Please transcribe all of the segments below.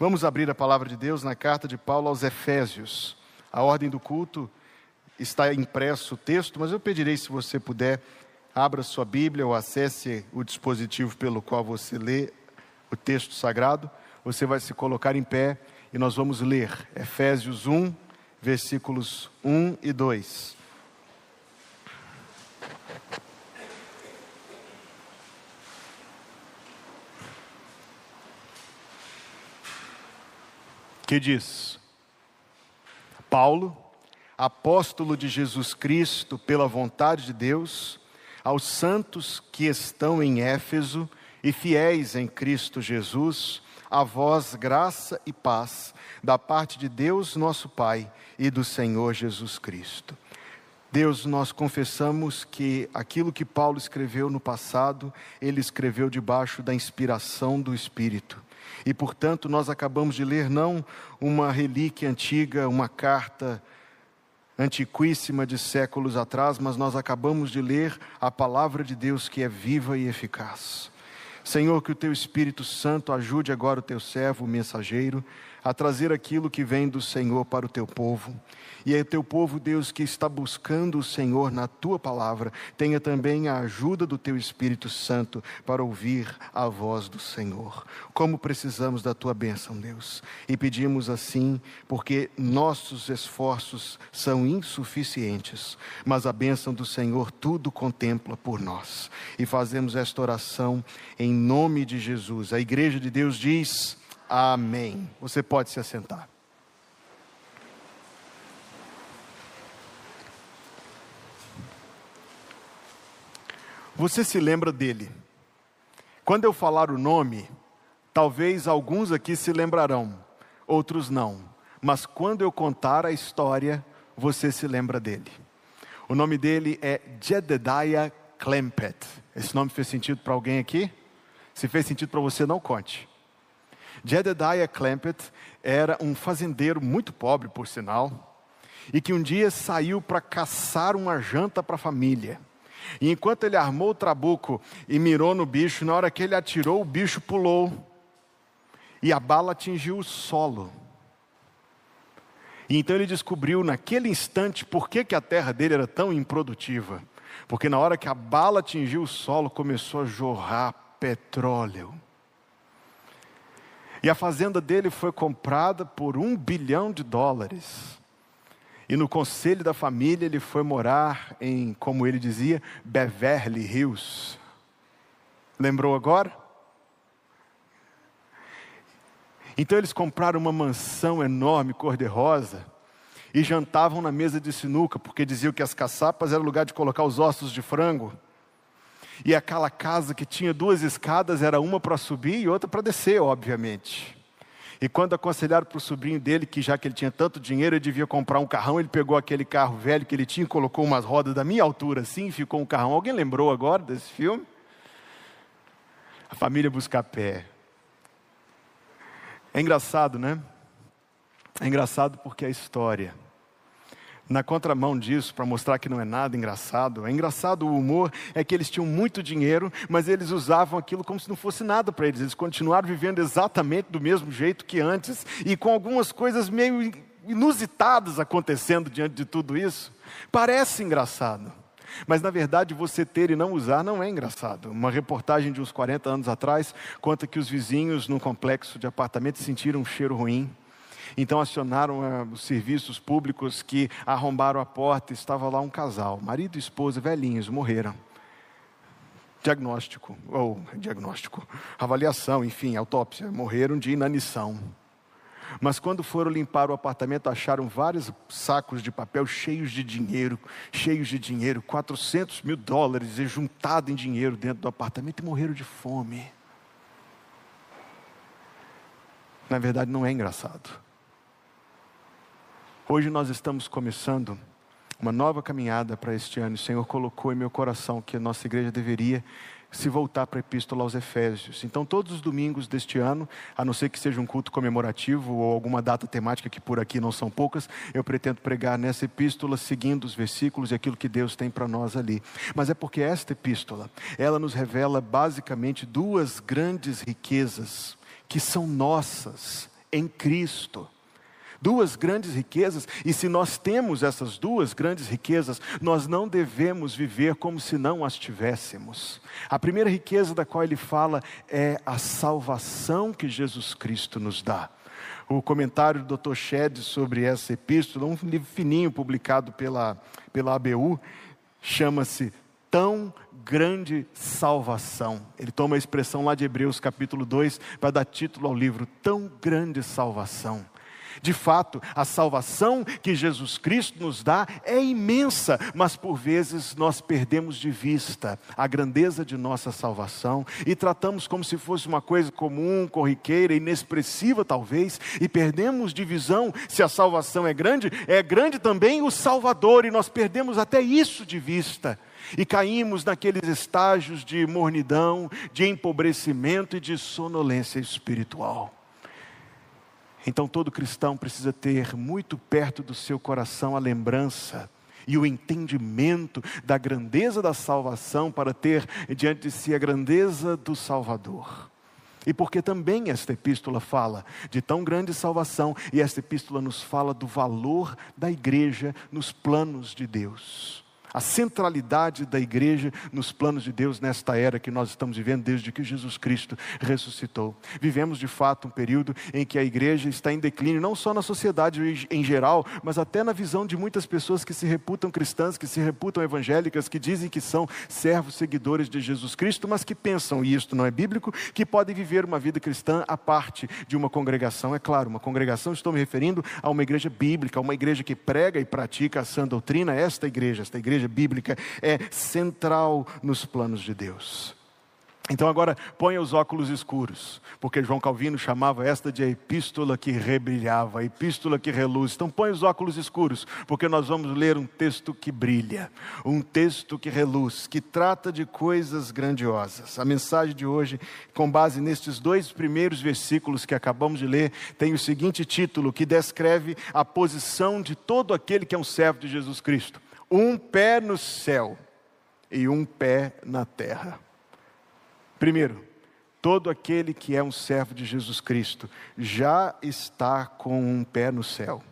Vamos abrir a palavra de Deus na carta de Paulo aos Efésios. A ordem do culto está impresso o texto, mas eu pedirei se você puder, abra sua Bíblia ou acesse o dispositivo pelo qual você lê o texto sagrado. Você vai se colocar em pé e nós vamos ler Efésios 1, versículos 1 e 2. Que diz: Paulo, apóstolo de Jesus Cristo, pela vontade de Deus, aos santos que estão em Éfeso e fiéis em Cristo Jesus, a vós graça e paz da parte de Deus, nosso Pai, e do Senhor Jesus Cristo. Deus, nós confessamos que aquilo que Paulo escreveu no passado, ele escreveu debaixo da inspiração do Espírito. E, portanto, nós acabamos de ler não uma relíquia antiga, uma carta antiquíssima de séculos atrás, mas nós acabamos de ler a palavra de Deus que é viva e eficaz. Senhor, que o teu Espírito Santo ajude agora o teu servo, o mensageiro, a trazer aquilo que vem do Senhor para o teu povo. E é o teu povo, Deus, que está buscando o Senhor na tua palavra, tenha também a ajuda do teu Espírito Santo para ouvir a voz do Senhor. Como precisamos da tua bênção, Deus. E pedimos assim, porque nossos esforços são insuficientes, mas a bênção do Senhor tudo contempla por nós. E fazemos esta oração em nome de Jesus. A igreja de Deus diz: Amém. Você pode se assentar. Você se lembra dele? Quando eu falar o nome, talvez alguns aqui se lembrarão, outros não. Mas quando eu contar a história, você se lembra dele. O nome dele é Jedediah Klempet. Esse nome fez sentido para alguém aqui? Se fez sentido para você, não conte. Jedediah Clampett era um fazendeiro muito pobre, por sinal, e que um dia saiu para caçar uma janta para a família. E enquanto ele armou o trabuco e mirou no bicho, na hora que ele atirou, o bicho pulou e a bala atingiu o solo. E então ele descobriu naquele instante por que, que a terra dele era tão improdutiva. Porque na hora que a bala atingiu o solo, começou a jorrar petróleo. E a fazenda dele foi comprada por um bilhão de dólares. E no conselho da família ele foi morar em, como ele dizia, Beverly Hills. Lembrou agora? Então eles compraram uma mansão enorme, cor-de-rosa, e jantavam na mesa de sinuca, porque diziam que as caçapas era lugar de colocar os ossos de frango. E aquela casa que tinha duas escadas era uma para subir e outra para descer, obviamente. E quando aconselharam para o sobrinho dele que já que ele tinha tanto dinheiro, ele devia comprar um carrão, ele pegou aquele carro velho que ele tinha, colocou umas rodas da minha altura assim, e ficou um carrão. Alguém lembrou agora desse filme? A família busca pé. É engraçado, né? É engraçado porque a história na contramão disso, para mostrar que não é nada engraçado. É engraçado o humor, é que eles tinham muito dinheiro, mas eles usavam aquilo como se não fosse nada para eles. Eles continuaram vivendo exatamente do mesmo jeito que antes e com algumas coisas meio inusitadas acontecendo diante de tudo isso. Parece engraçado. Mas na verdade, você ter e não usar não é engraçado. Uma reportagem de uns 40 anos atrás conta que os vizinhos num complexo de apartamentos sentiram um cheiro ruim então acionaram uh, os serviços públicos que arrombaram a porta. Estava lá um casal, marido e esposa, velhinhos, morreram. Diagnóstico, ou diagnóstico, avaliação, enfim, autópsia, morreram de inanição. Mas quando foram limpar o apartamento, acharam vários sacos de papel cheios de dinheiro, cheios de dinheiro, 400 mil dólares juntado em dinheiro dentro do apartamento e morreram de fome. Na verdade, não é engraçado. Hoje nós estamos começando uma nova caminhada para este ano. O Senhor colocou em meu coração que a nossa igreja deveria se voltar para a Epístola aos Efésios. Então, todos os domingos deste ano, a não ser que seja um culto comemorativo ou alguma data temática, que por aqui não são poucas, eu pretendo pregar nessa epístola seguindo os versículos e aquilo que Deus tem para nós ali. Mas é porque esta epístola, ela nos revela basicamente duas grandes riquezas que são nossas em Cristo. Duas grandes riquezas, e se nós temos essas duas grandes riquezas, nós não devemos viver como se não as tivéssemos. A primeira riqueza da qual ele fala é a salvação que Jesus Cristo nos dá. O comentário do Dr. Shed sobre essa epístola, um livro fininho publicado pela, pela ABU, chama-se Tão Grande Salvação. Ele toma a expressão lá de Hebreus capítulo 2 para dar título ao livro Tão Grande Salvação. De fato, a salvação que Jesus Cristo nos dá é imensa, mas por vezes nós perdemos de vista a grandeza de nossa salvação e tratamos como se fosse uma coisa comum, corriqueira, inexpressiva talvez, e perdemos de visão se a salvação é grande, é grande também o Salvador, e nós perdemos até isso de vista. E caímos naqueles estágios de mornidão, de empobrecimento e de sonolência espiritual. Então todo cristão precisa ter muito perto do seu coração a lembrança e o entendimento da grandeza da salvação para ter diante de si a grandeza do Salvador. E porque também esta epístola fala de tão grande salvação, e esta epístola nos fala do valor da igreja nos planos de Deus a centralidade da igreja nos planos de Deus nesta era que nós estamos vivendo desde que Jesus Cristo ressuscitou. Vivemos de fato um período em que a igreja está em declínio, não só na sociedade em geral, mas até na visão de muitas pessoas que se reputam cristãs, que se reputam evangélicas, que dizem que são servos seguidores de Jesus Cristo, mas que pensam, e isto não é bíblico, que podem viver uma vida cristã à parte de uma congregação. É claro, uma congregação, estou me referindo a uma igreja bíblica, uma igreja que prega e pratica a sã doutrina, esta igreja, esta igreja igreja bíblica é central nos planos de Deus. Então agora ponha os óculos escuros, porque João Calvino chamava esta de a epístola que rebrilhava, a epístola que reluz. Então ponha os óculos escuros, porque nós vamos ler um texto que brilha, um texto que reluz, que trata de coisas grandiosas. A mensagem de hoje, com base nestes dois primeiros versículos que acabamos de ler, tem o seguinte título que descreve a posição de todo aquele que é um servo de Jesus Cristo um pé no céu e um pé na terra. Primeiro, todo aquele que é um servo de Jesus Cristo já está com um pé no céu.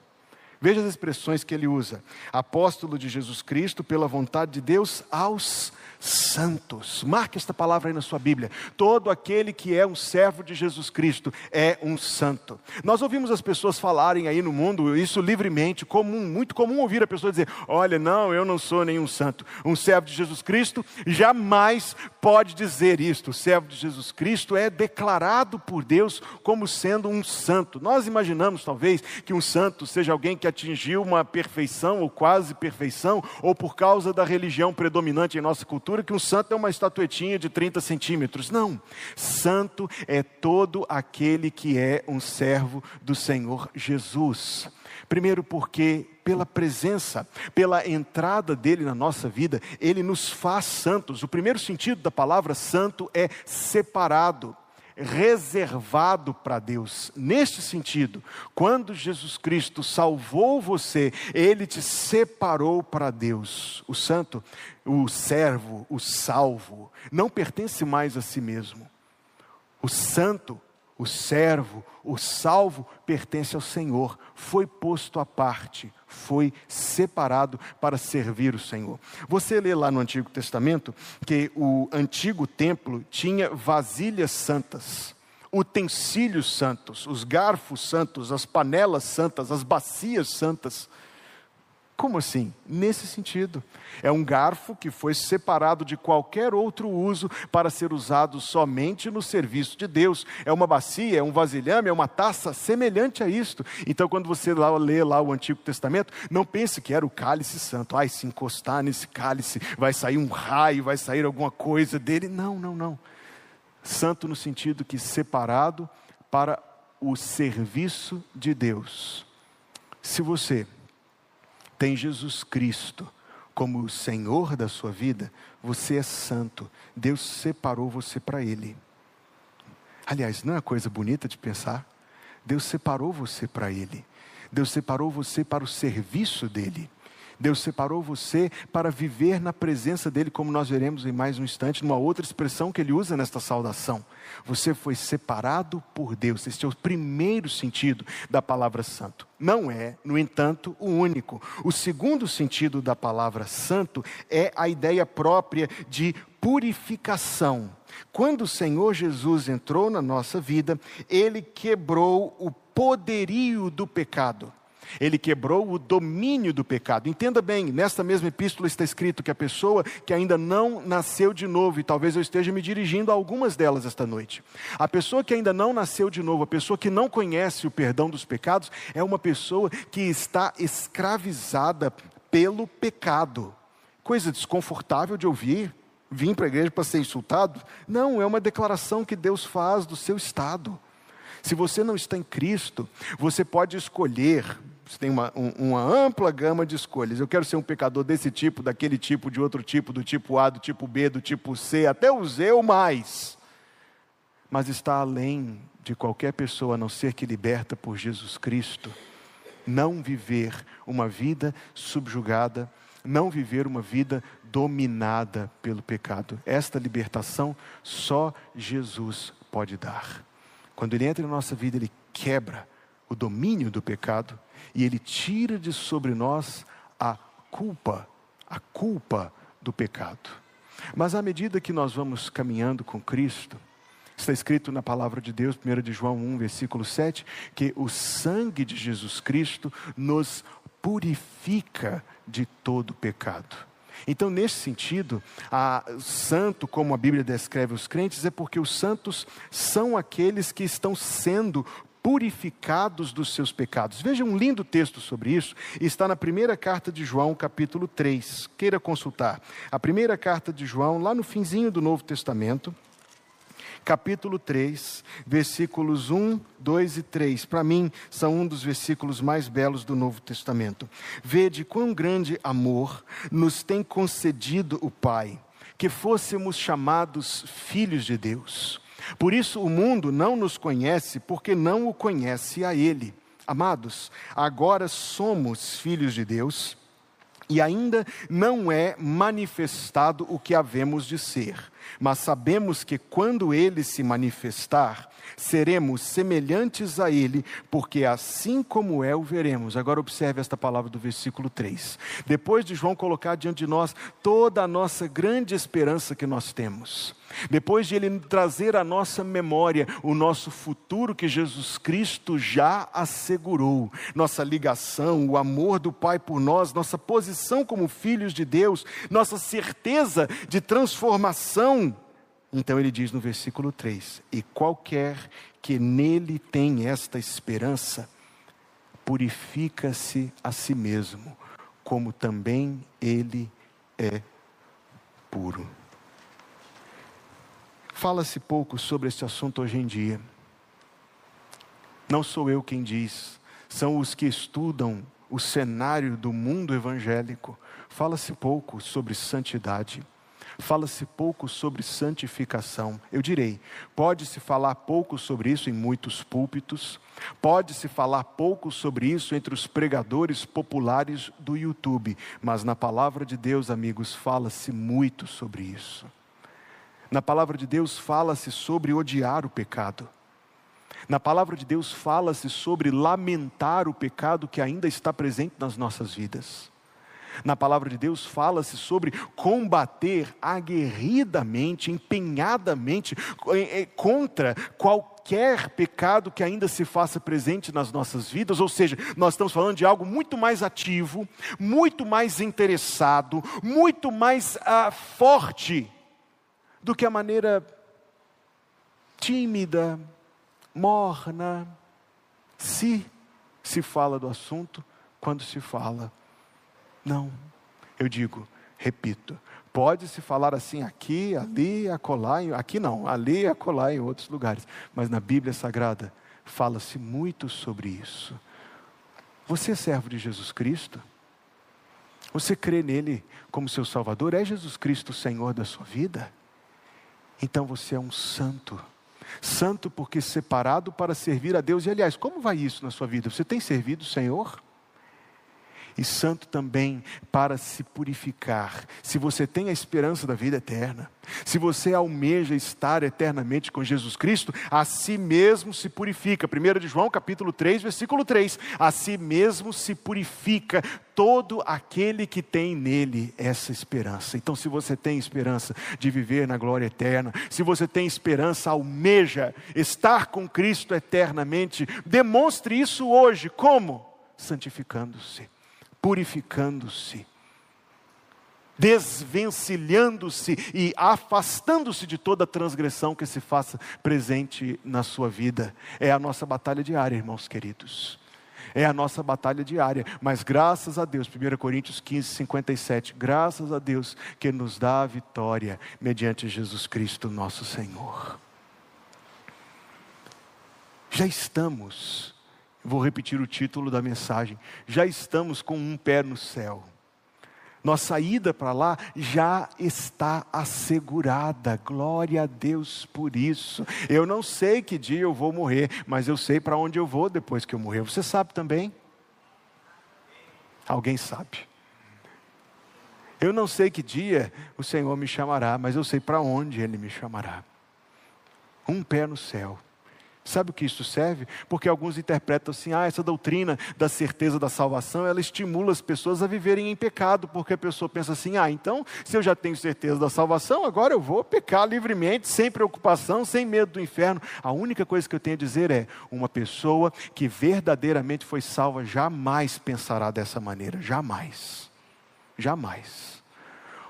Veja as expressões que ele usa: apóstolo de Jesus Cristo, pela vontade de Deus, aos santos. Marque esta palavra aí na sua Bíblia. Todo aquele que é um servo de Jesus Cristo é um santo. Nós ouvimos as pessoas falarem aí no mundo isso livremente, comum, muito comum ouvir a pessoa dizer: "Olha, não, eu não sou nenhum santo". Um servo de Jesus Cristo jamais pode dizer isto. O servo de Jesus Cristo é declarado por Deus como sendo um santo. Nós imaginamos talvez que um santo seja alguém que atingiu uma perfeição ou quase perfeição, ou por causa da religião predominante em nossa cultura que um santo é uma estatuetinha de 30 centímetros. Não. Santo é todo aquele que é um servo do Senhor Jesus. Primeiro, porque pela presença, pela entrada dele na nossa vida, ele nos faz santos. O primeiro sentido da palavra santo é separado reservado para Deus. Neste sentido, quando Jesus Cristo salvou você, ele te separou para Deus. O santo, o servo, o salvo, não pertence mais a si mesmo. O santo, o servo, o salvo pertence ao Senhor, foi posto à parte, foi separado para servir o Senhor. Você lê lá no Antigo Testamento que o antigo templo tinha vasilhas santas, utensílios santos, os garfos santos, as panelas santas, as bacias santas. Como assim? Nesse sentido. É um garfo que foi separado de qualquer outro uso para ser usado somente no serviço de Deus. É uma bacia, é um vasilhame, é uma taça semelhante a isto. Então, quando você lá, lê lá o Antigo Testamento, não pense que era o cálice santo. Ai, se encostar nesse cálice, vai sair um raio, vai sair alguma coisa dele. Não, não, não. Santo no sentido que separado para o serviço de Deus. Se você tem Jesus Cristo como o Senhor da sua vida, você é santo. Deus separou você para Ele. Aliás, não é coisa bonita de pensar? Deus separou você para Ele. Deus separou você para o serviço dele. Deus separou você para viver na presença dEle, como nós veremos em mais um instante, numa outra expressão que ele usa nesta saudação. Você foi separado por Deus. Este é o primeiro sentido da palavra santo. Não é, no entanto, o único. O segundo sentido da palavra santo é a ideia própria de purificação. Quando o Senhor Jesus entrou na nossa vida, ele quebrou o poderio do pecado. Ele quebrou o domínio do pecado. Entenda bem, nesta mesma epístola está escrito que a pessoa que ainda não nasceu de novo, e talvez eu esteja me dirigindo a algumas delas esta noite. A pessoa que ainda não nasceu de novo, a pessoa que não conhece o perdão dos pecados, é uma pessoa que está escravizada pelo pecado. Coisa desconfortável de ouvir. Vim para a igreja para ser insultado? Não, é uma declaração que Deus faz do seu estado. Se você não está em Cristo, você pode escolher você tem uma, um, uma ampla gama de escolhas. Eu quero ser um pecador desse tipo, daquele tipo, de outro tipo, do tipo A, do tipo B, do tipo C, até o Z ou mais. Mas está além de qualquer pessoa, a não ser que liberta por Jesus Cristo, não viver uma vida subjugada, não viver uma vida dominada pelo pecado. Esta libertação só Jesus pode dar. Quando Ele entra na nossa vida, Ele quebra o domínio do pecado e Ele tira de sobre nós a culpa, a culpa do pecado. Mas à medida que nós vamos caminhando com Cristo, está escrito na palavra de Deus, 1 de João 1, versículo 7, que o sangue de Jesus Cristo nos purifica de todo pecado. Então, nesse sentido, a santo, como a Bíblia descreve os crentes, é porque os santos são aqueles que estão sendo purificados dos seus pecados. Veja um lindo texto sobre isso, está na primeira carta de João, capítulo 3. Queira consultar. A primeira carta de João, lá no finzinho do Novo Testamento, capítulo 3, versículos 1, 2 e 3. Para mim, são um dos versículos mais belos do Novo Testamento. Vede quão grande amor nos tem concedido o Pai, que fôssemos chamados filhos de Deus. Por isso o mundo não nos conhece, porque não o conhece a Ele. Amados, agora somos filhos de Deus e ainda não é manifestado o que havemos de ser, mas sabemos que quando Ele se manifestar, seremos semelhantes a Ele, porque assim como é, o veremos. Agora observe esta palavra do versículo 3. Depois de João colocar diante de nós toda a nossa grande esperança que nós temos, depois de Ele trazer à nossa memória o nosso futuro que Jesus Cristo já assegurou, nossa ligação, o amor do Pai por nós, nossa posição como filhos de Deus, nossa certeza de transformação então ele diz no versículo 3: E qualquer que nele tem esta esperança, purifica-se a si mesmo, como também ele é puro. Fala-se pouco sobre este assunto hoje em dia. Não sou eu quem diz, são os que estudam o cenário do mundo evangélico. Fala-se pouco sobre santidade. Fala-se pouco sobre santificação. Eu direi, pode-se falar pouco sobre isso em muitos púlpitos, pode-se falar pouco sobre isso entre os pregadores populares do YouTube, mas na palavra de Deus, amigos, fala-se muito sobre isso. Na palavra de Deus fala-se sobre odiar o pecado. Na palavra de Deus fala-se sobre lamentar o pecado que ainda está presente nas nossas vidas. Na palavra de Deus fala-se sobre combater aguerridamente, empenhadamente eh, eh, contra qualquer pecado que ainda se faça presente nas nossas vidas, ou seja, nós estamos falando de algo muito mais ativo, muito mais interessado, muito mais ah, forte do que a maneira tímida, morna, se se fala do assunto, quando se fala não. Eu digo, repito, pode-se falar assim aqui, ali, acolá, aqui não, ali, acolá, em outros lugares, mas na Bíblia Sagrada fala-se muito sobre isso. Você é servo de Jesus Cristo? Você crê nele como seu Salvador? É Jesus Cristo o Senhor da sua vida? Então você é um santo. Santo porque separado para servir a Deus. E aliás, como vai isso na sua vida? Você tem servido o Senhor? E santo também para se purificar. Se você tem a esperança da vida eterna, se você almeja estar eternamente com Jesus Cristo, a si mesmo se purifica. 1 de João, capítulo 3, versículo 3. A si mesmo se purifica todo aquele que tem nele essa esperança. Então, se você tem esperança de viver na glória eterna, se você tem esperança, almeja estar com Cristo eternamente, demonstre isso hoje. Como? Santificando-se, purificando-se desvencilhando-se e afastando-se de toda transgressão que se faça presente na sua vida. É a nossa batalha diária, irmãos queridos. É a nossa batalha diária, mas graças a Deus, 1 Coríntios 15, 57, graças a Deus que nos dá a vitória mediante Jesus Cristo, nosso Senhor. Já estamos, vou repetir o título da mensagem, já estamos com um pé no céu nossa ida para lá já está assegurada. Glória a Deus por isso. Eu não sei que dia eu vou morrer, mas eu sei para onde eu vou depois que eu morrer. Você sabe também? Alguém sabe. Eu não sei que dia o Senhor me chamará, mas eu sei para onde Ele me chamará. Um pé no céu Sabe o que isso serve? Porque alguns interpretam assim: ah, essa doutrina da certeza da salvação, ela estimula as pessoas a viverem em pecado, porque a pessoa pensa assim: ah, então, se eu já tenho certeza da salvação, agora eu vou pecar livremente, sem preocupação, sem medo do inferno. A única coisa que eu tenho a dizer é: uma pessoa que verdadeiramente foi salva jamais pensará dessa maneira, jamais. Jamais.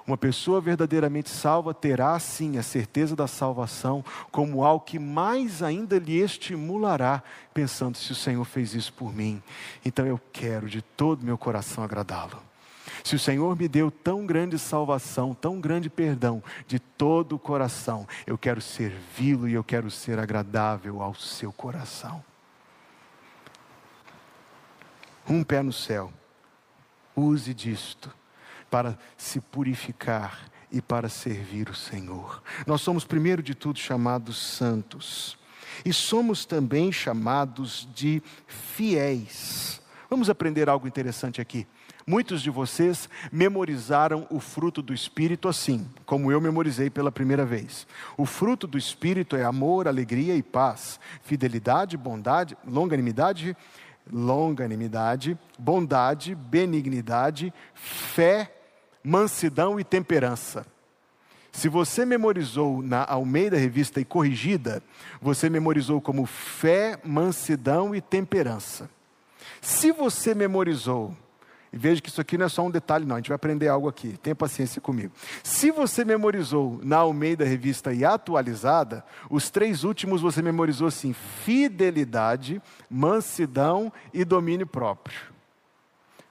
Uma pessoa verdadeiramente salva terá sim a certeza da salvação como algo que mais ainda lhe estimulará, pensando se o Senhor fez isso por mim, então eu quero de todo meu coração agradá-lo. Se o Senhor me deu tão grande salvação, tão grande perdão, de todo o coração, eu quero servi-lo e eu quero ser agradável ao seu coração. Um pé no céu, use disto para se purificar e para servir o Senhor. Nós somos, primeiro de tudo, chamados santos. E somos também chamados de fiéis. Vamos aprender algo interessante aqui. Muitos de vocês memorizaram o fruto do Espírito assim, como eu memorizei pela primeira vez. O fruto do Espírito é amor, alegria e paz, fidelidade, bondade, longanimidade, longanimidade, bondade, benignidade, fé mansidão e temperança. Se você memorizou na Almeida Revista e Corrigida, você memorizou como fé, mansidão e temperança. Se você memorizou, e veja que isso aqui não é só um detalhe, não, a gente vai aprender algo aqui, tenha paciência comigo. Se você memorizou na Almeida Revista e Atualizada, os três últimos você memorizou assim: fidelidade, mansidão e domínio próprio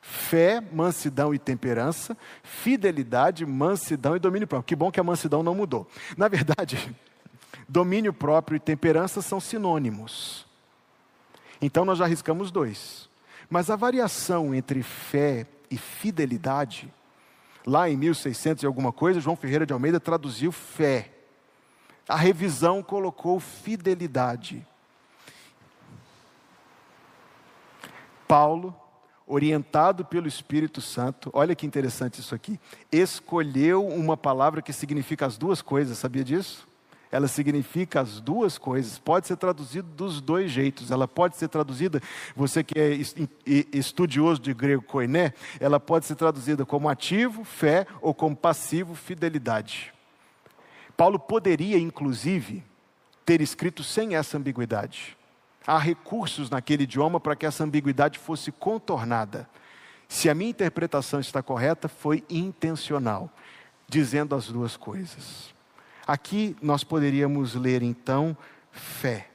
fé, mansidão e temperança, fidelidade, mansidão e domínio próprio. Que bom que a mansidão não mudou. Na verdade, domínio próprio e temperança são sinônimos. Então nós já arriscamos dois. Mas a variação entre fé e fidelidade, lá em 1600 e alguma coisa, João Ferreira de Almeida traduziu fé. A revisão colocou fidelidade. Paulo orientado pelo Espírito Santo, olha que interessante isso aqui, escolheu uma palavra que significa as duas coisas, sabia disso? Ela significa as duas coisas, pode ser traduzida dos dois jeitos. Ela pode ser traduzida, você que é estudioso de grego koiné, ela pode ser traduzida como ativo, fé, ou como passivo, fidelidade. Paulo poderia, inclusive, ter escrito sem essa ambiguidade há recursos naquele idioma para que essa ambiguidade fosse contornada. Se a minha interpretação está correta, foi intencional, dizendo as duas coisas. Aqui nós poderíamos ler então fé,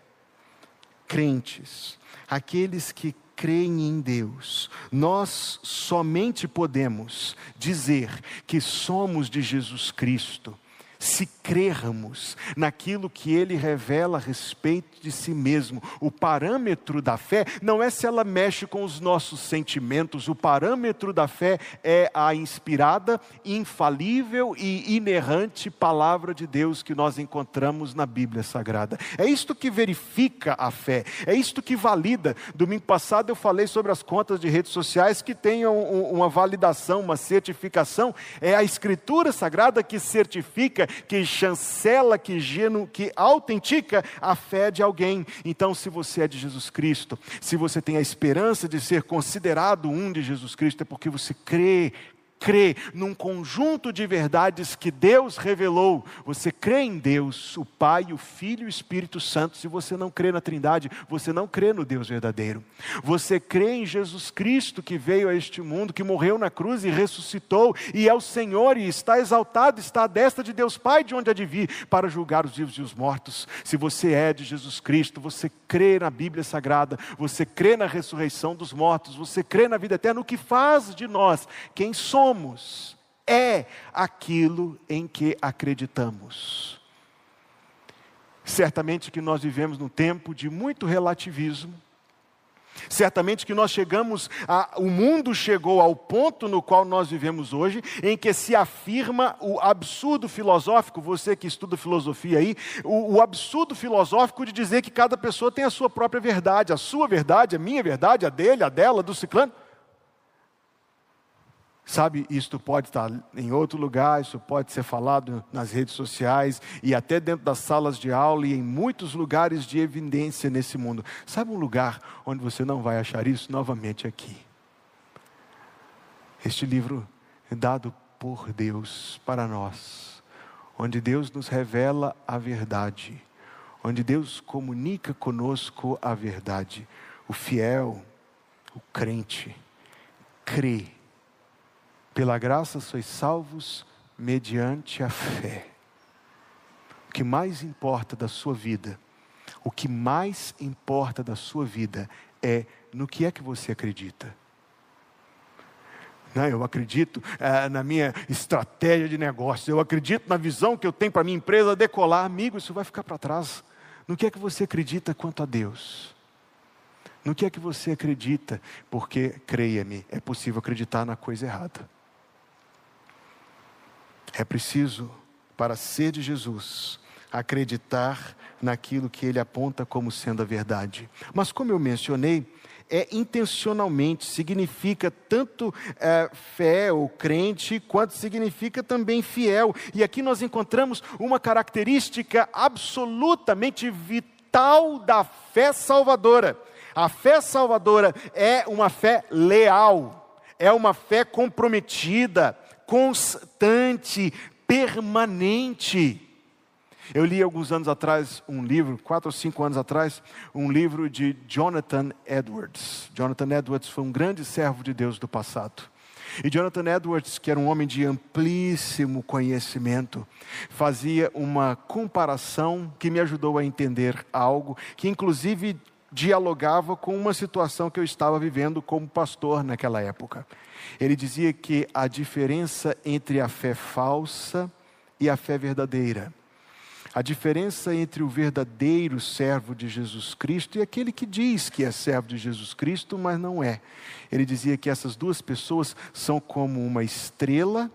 crentes, aqueles que creem em Deus. Nós somente podemos dizer que somos de Jesus Cristo se crermos naquilo que ele revela a respeito de si mesmo. O parâmetro da fé não é se ela mexe com os nossos sentimentos, o parâmetro da fé é a inspirada, infalível e inerrante palavra de Deus que nós encontramos na Bíblia Sagrada. É isto que verifica a fé, é isto que valida. Domingo passado eu falei sobre as contas de redes sociais que tenham uma validação, uma certificação. É a Escritura Sagrada que certifica que chancela, que, genu, que autentica a fé de alguém. Então, se você é de Jesus Cristo, se você tem a esperança de ser considerado um de Jesus Cristo, é porque você crê crê num conjunto de verdades que Deus revelou. Você crê em Deus, o Pai, o Filho e o Espírito Santo. Se você não crê na Trindade, você não crê no Deus verdadeiro. Você crê em Jesus Cristo que veio a este mundo, que morreu na cruz e ressuscitou, e é o Senhor e está exaltado, está à destra de Deus Pai, de onde há de vir, para julgar os vivos e os mortos. Se você é de Jesus Cristo, você crê na Bíblia Sagrada, você crê na ressurreição dos mortos, você crê na vida eterna, o que faz de nós quem somos somos é aquilo em que acreditamos. Certamente que nós vivemos num tempo de muito relativismo. Certamente que nós chegamos, a, o mundo chegou ao ponto no qual nós vivemos hoje, em que se afirma o absurdo filosófico, você que estuda filosofia aí, o, o absurdo filosófico de dizer que cada pessoa tem a sua própria verdade, a sua verdade, a minha verdade, a dele, a dela, do ciclano. Sabe, isto pode estar em outro lugar, isso pode ser falado nas redes sociais e até dentro das salas de aula e em muitos lugares de evidência nesse mundo. Sabe um lugar onde você não vai achar isso novamente aqui? Este livro é dado por Deus para nós, onde Deus nos revela a verdade, onde Deus comunica conosco a verdade. O fiel, o crente, crê pela graça sois salvos mediante a fé. O que mais importa da sua vida, o que mais importa da sua vida é no que é que você acredita. Não, eu acredito é, na minha estratégia de negócio, eu acredito na visão que eu tenho para minha empresa decolar. Amigo, isso vai ficar para trás. No que é que você acredita quanto a Deus? No que é que você acredita? Porque, creia-me, é possível acreditar na coisa errada. É preciso, para ser de Jesus, acreditar naquilo que ele aponta como sendo a verdade. Mas, como eu mencionei, é intencionalmente, significa tanto é, fé ou crente, quanto significa também fiel. E aqui nós encontramos uma característica absolutamente vital da fé salvadora. A fé salvadora é uma fé leal, é uma fé comprometida, constante, permanente. Eu li alguns anos atrás um livro, quatro ou cinco anos atrás, um livro de Jonathan Edwards. Jonathan Edwards foi um grande servo de Deus do passado. E Jonathan Edwards, que era um homem de amplíssimo conhecimento, fazia uma comparação que me ajudou a entender algo, que inclusive dialogava com uma situação que eu estava vivendo como pastor naquela época. Ele dizia que a diferença entre a fé falsa e a fé verdadeira, a diferença entre o verdadeiro servo de Jesus Cristo e aquele que diz que é servo de Jesus Cristo, mas não é. Ele dizia que essas duas pessoas são como uma estrela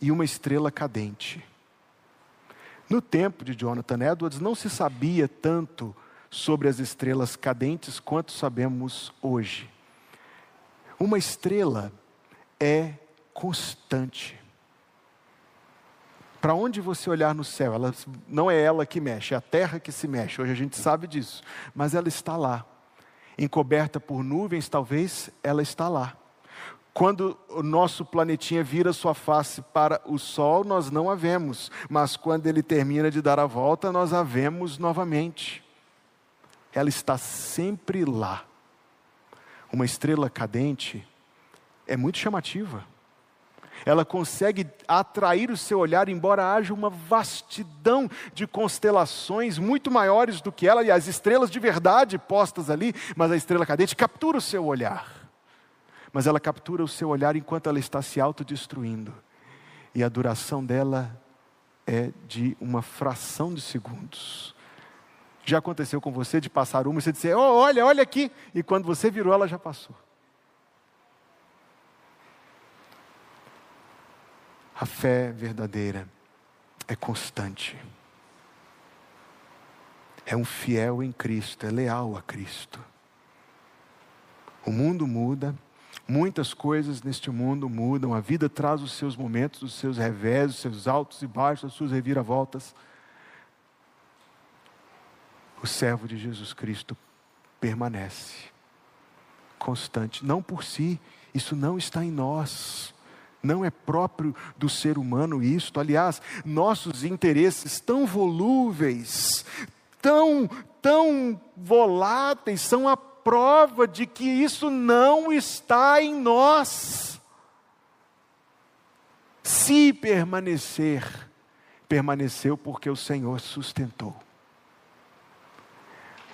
e uma estrela cadente. No tempo de Jonathan Edwards, não se sabia tanto sobre as estrelas cadentes quanto sabemos hoje. Uma estrela é constante. Para onde você olhar no céu, ela, não é ela que mexe, é a terra que se mexe. Hoje a gente sabe disso, mas ela está lá. Encoberta por nuvens, talvez ela está lá. Quando o nosso planetinha vira sua face para o Sol, nós não a vemos, mas quando ele termina de dar a volta, nós a vemos novamente ela está sempre lá. Uma estrela cadente é muito chamativa. Ela consegue atrair o seu olhar, embora haja uma vastidão de constelações muito maiores do que ela, e as estrelas de verdade postas ali, mas a estrela cadente captura o seu olhar. Mas ela captura o seu olhar enquanto ela está se autodestruindo, e a duração dela é de uma fração de segundos. Já aconteceu com você de passar uma e você dizer, oh, olha, olha aqui, e quando você virou, ela já passou. A fé verdadeira é constante. É um fiel em Cristo, é leal a Cristo. O mundo muda, muitas coisas neste mundo mudam, a vida traz os seus momentos, os seus revés, os seus altos e baixos, as suas reviravoltas. O servo de Jesus Cristo permanece constante, não por si, isso não está em nós. Não é próprio do ser humano isto. Aliás, nossos interesses tão volúveis, tão, tão voláteis, são a prova de que isso não está em nós. Se permanecer, permaneceu porque o Senhor sustentou.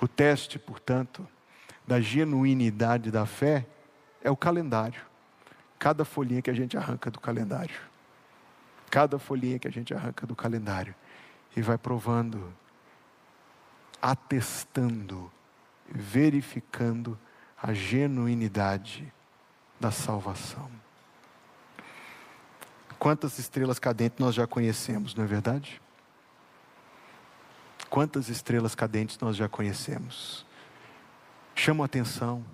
O teste, portanto, da genuinidade da fé é o calendário cada folhinha que a gente arranca do calendário. Cada folhinha que a gente arranca do calendário. E vai provando, atestando, verificando a genuinidade da salvação. Quantas estrelas cadentes nós já conhecemos, não é verdade? Quantas estrelas cadentes nós já conhecemos? Chama a atenção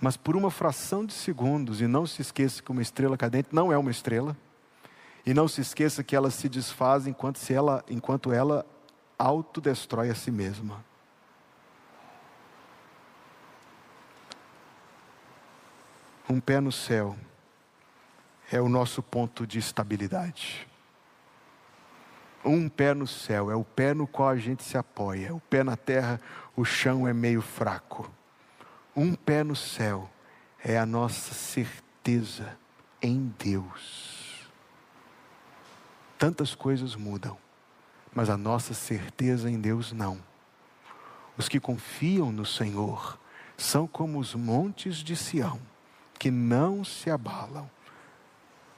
mas por uma fração de segundos, e não se esqueça que uma estrela cadente não é uma estrela, e não se esqueça que ela se desfaz enquanto, se ela, enquanto ela autodestrói a si mesma. Um pé no céu é o nosso ponto de estabilidade. Um pé no céu é o pé no qual a gente se apoia. O pé na terra, o chão é meio fraco um pé no céu é a nossa certeza em Deus. Tantas coisas mudam, mas a nossa certeza em Deus não. Os que confiam no Senhor são como os montes de Sião, que não se abalam,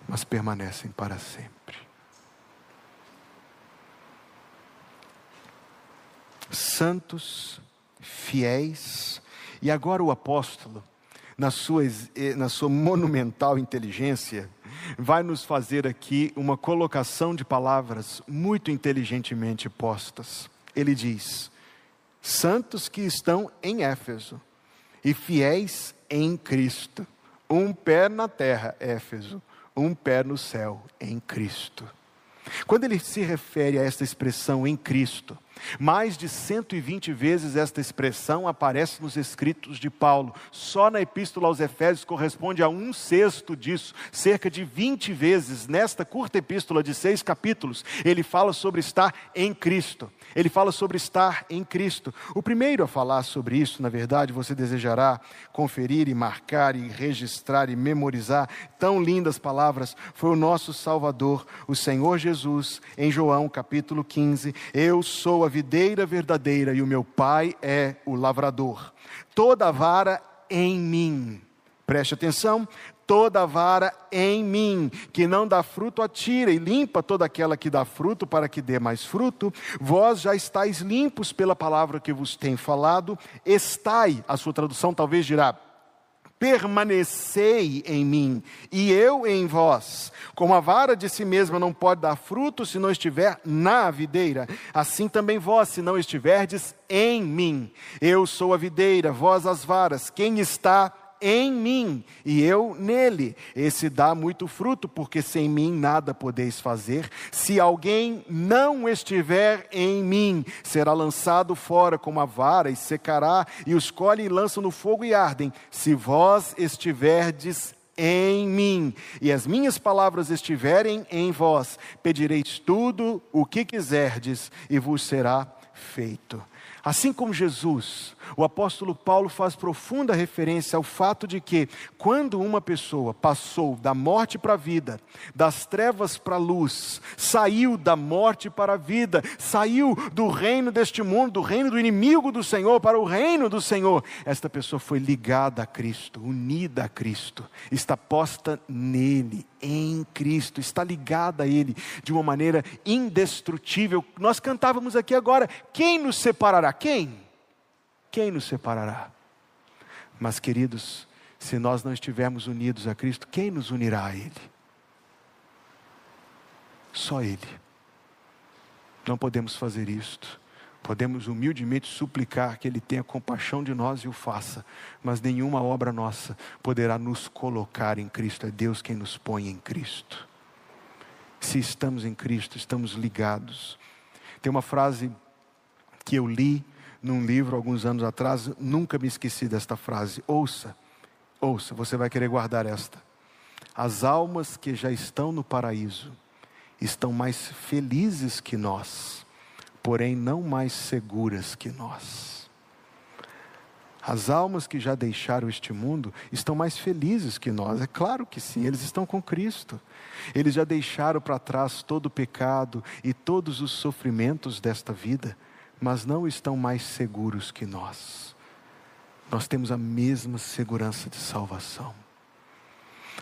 mas permanecem para sempre. Santos, fiéis, e agora o apóstolo, na sua, eh, na sua monumental inteligência, vai nos fazer aqui uma colocação de palavras muito inteligentemente postas. Ele diz: Santos que estão em Éfeso e fiéis em Cristo, um pé na terra, Éfeso, um pé no céu, em Cristo. Quando ele se refere a esta expressão em Cristo, mais de 120 vezes esta expressão aparece nos escritos de Paulo. Só na Epístola aos Efésios corresponde a um sexto disso. Cerca de 20 vezes nesta curta epístola de seis capítulos, ele fala sobre estar em Cristo. Ele fala sobre estar em Cristo. O primeiro a falar sobre isso, na verdade, você desejará conferir e marcar e registrar e memorizar tão lindas palavras, foi o nosso Salvador, o Senhor Jesus, em João capítulo 15. Eu sou a videira verdadeira e o meu Pai é o lavrador. Toda vara em mim. Preste atenção, toda vara em mim, que não dá fruto, atira e limpa toda aquela que dá fruto, para que dê mais fruto. Vós já estáis limpos pela palavra que vos tem falado. Estai, a sua tradução talvez dirá, permanecei em mim e eu em vós. Como a vara de si mesma não pode dar fruto se não estiver na videira, assim também vós, se não estiverdes em mim. Eu sou a videira, vós as varas. Quem está em mim e eu nele. Esse dá muito fruto, porque sem mim nada podeis fazer. Se alguém não estiver em mim, será lançado fora como a vara e secará, e os colhem e lançam no fogo e ardem. Se vós estiverdes em mim e as minhas palavras estiverem em vós, pedireis tudo o que quiserdes e vos será feito. Assim como Jesus, o apóstolo Paulo faz profunda referência ao fato de que, quando uma pessoa passou da morte para a vida, das trevas para a luz, saiu da morte para a vida, saiu do reino deste mundo, do reino do inimigo do Senhor, para o reino do Senhor, esta pessoa foi ligada a Cristo, unida a Cristo, está posta nele, em Cristo, está ligada a Ele de uma maneira indestrutível. Nós cantávamos aqui agora: quem nos separará? Quem? Quem nos separará? Mas, queridos, se nós não estivermos unidos a Cristo, quem nos unirá a Ele? Só Ele. Não podemos fazer isto. Podemos humildemente suplicar que Ele tenha compaixão de nós e o faça, mas nenhuma obra nossa poderá nos colocar em Cristo, é Deus quem nos põe em Cristo. Se estamos em Cristo, estamos ligados. Tem uma frase que eu li num livro alguns anos atrás, nunca me esqueci desta frase. Ouça, ouça, você vai querer guardar esta. As almas que já estão no paraíso estão mais felizes que nós porém não mais seguras que nós. As almas que já deixaram este mundo estão mais felizes que nós, é claro que sim, eles estão com Cristo. Eles já deixaram para trás todo o pecado e todos os sofrimentos desta vida, mas não estão mais seguros que nós. Nós temos a mesma segurança de salvação.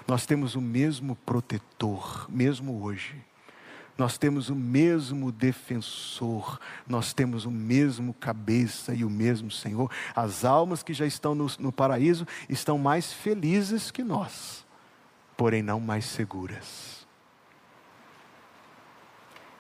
Nós temos o mesmo protetor, mesmo hoje nós temos o mesmo defensor, nós temos o mesmo cabeça e o mesmo Senhor. As almas que já estão no, no paraíso estão mais felizes que nós, porém não mais seguras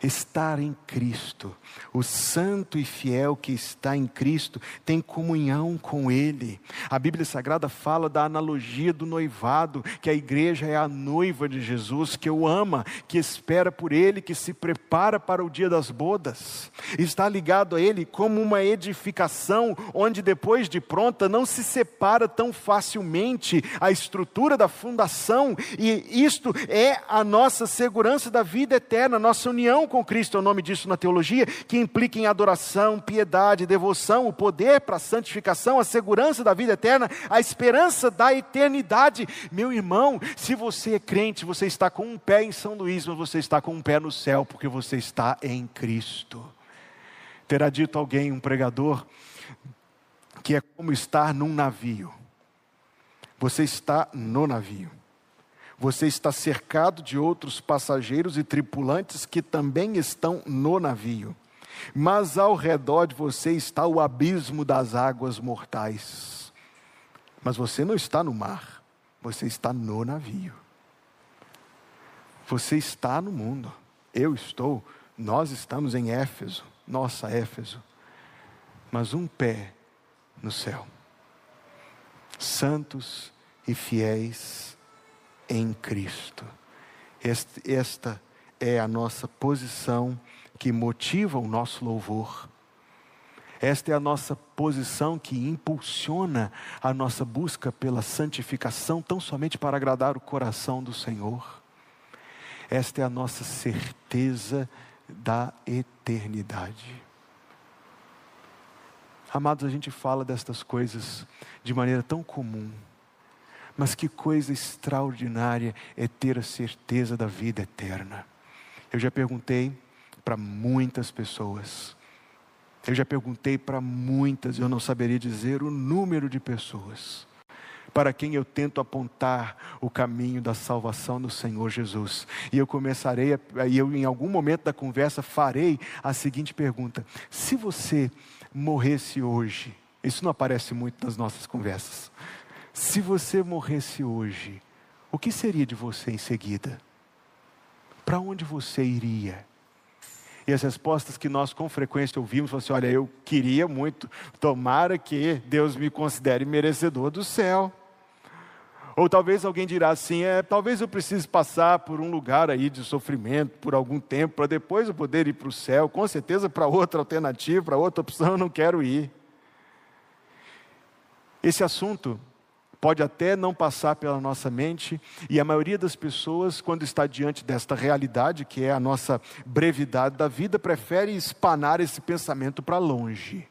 estar em Cristo. O santo e fiel que está em Cristo tem comunhão com Ele. A Bíblia Sagrada fala da analogia do noivado, que a igreja é a noiva de Jesus, que o ama, que espera por Ele, que se prepara para o dia das bodas. Está ligado a Ele como uma edificação, onde depois de pronta não se separa tão facilmente a estrutura da fundação, e isto é a nossa segurança da vida eterna, nossa união com Cristo é o nome disso na teologia, que implica em adoração, piedade, devoção, o poder para a santificação, a segurança da vida eterna, a esperança da eternidade. Meu irmão, se você é crente, você está com um pé em São Luís, mas você está com um pé no céu, porque você está em Cristo. Terá dito alguém, um pregador, que é como estar num navio. Você está no navio. Você está cercado de outros passageiros e tripulantes que também estão no navio. Mas ao redor de você está o abismo das águas mortais. Mas você não está no mar, você está no navio. Você está no mundo. Eu estou, nós estamos em Éfeso, nossa Éfeso. Mas um pé no céu. Santos e fiéis em Cristo. Esta é a nossa posição que motiva o nosso louvor. Esta é a nossa posição que impulsiona a nossa busca pela santificação, tão somente para agradar o coração do Senhor. Esta é a nossa certeza da eternidade. Amados, a gente fala destas coisas de maneira tão comum mas que coisa extraordinária é ter a certeza da vida eterna. Eu já perguntei para muitas pessoas, eu já perguntei para muitas, eu não saberia dizer o número de pessoas, para quem eu tento apontar o caminho da salvação no Senhor Jesus. E eu começarei, eu em algum momento da conversa farei a seguinte pergunta: se você morresse hoje, isso não aparece muito nas nossas conversas. Se você morresse hoje, o que seria de você em seguida? Para onde você iria? E as respostas que nós com frequência ouvimos, assim, olha, eu queria muito, tomara que Deus me considere merecedor do céu. Ou talvez alguém dirá assim, é, talvez eu precise passar por um lugar aí de sofrimento por algum tempo, para depois eu poder ir para o céu, com certeza para outra alternativa, para outra opção eu não quero ir. Esse assunto pode até não passar pela nossa mente, e a maioria das pessoas, quando está diante desta realidade, que é a nossa brevidade da vida, prefere espanar esse pensamento para longe.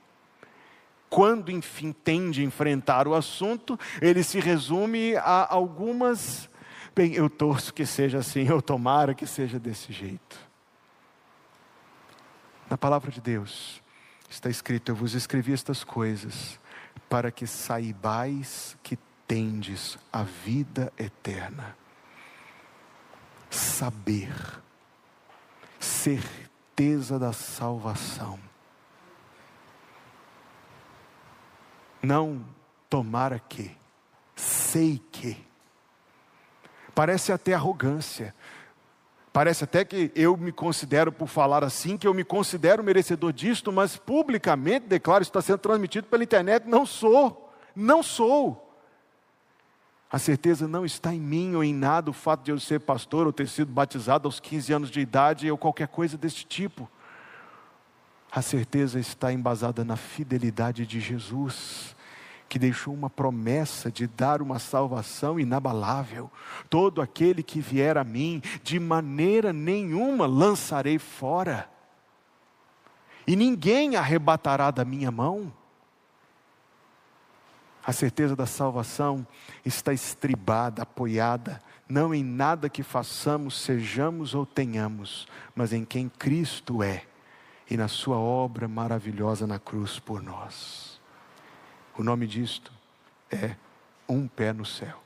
quando enfim tende a enfrentar o assunto, ele se resume a algumas. Bem, eu torço que seja assim, eu tomara que seja desse jeito. Na palavra de Deus está escrito: Eu vos escrevi estas coisas para que saibais que tendes a vida eterna. Saber, certeza da salvação. Não tomara que, sei que. Parece até arrogância. Parece até que eu me considero, por falar assim, que eu me considero merecedor disto, mas publicamente declaro, isso está sendo transmitido pela internet, não sou, não sou. A certeza não está em mim ou em nada o fato de eu ser pastor ou ter sido batizado aos 15 anos de idade ou qualquer coisa deste tipo. A certeza está embasada na fidelidade de Jesus que deixou uma promessa de dar uma salvação inabalável. Todo aquele que vier a mim, de maneira nenhuma lançarei fora, e ninguém arrebatará da minha mão. A certeza da salvação está estribada, apoiada, não em nada que façamos, sejamos ou tenhamos, mas em quem Cristo é e na Sua obra maravilhosa na cruz por nós. O nome disto é um pé no céu.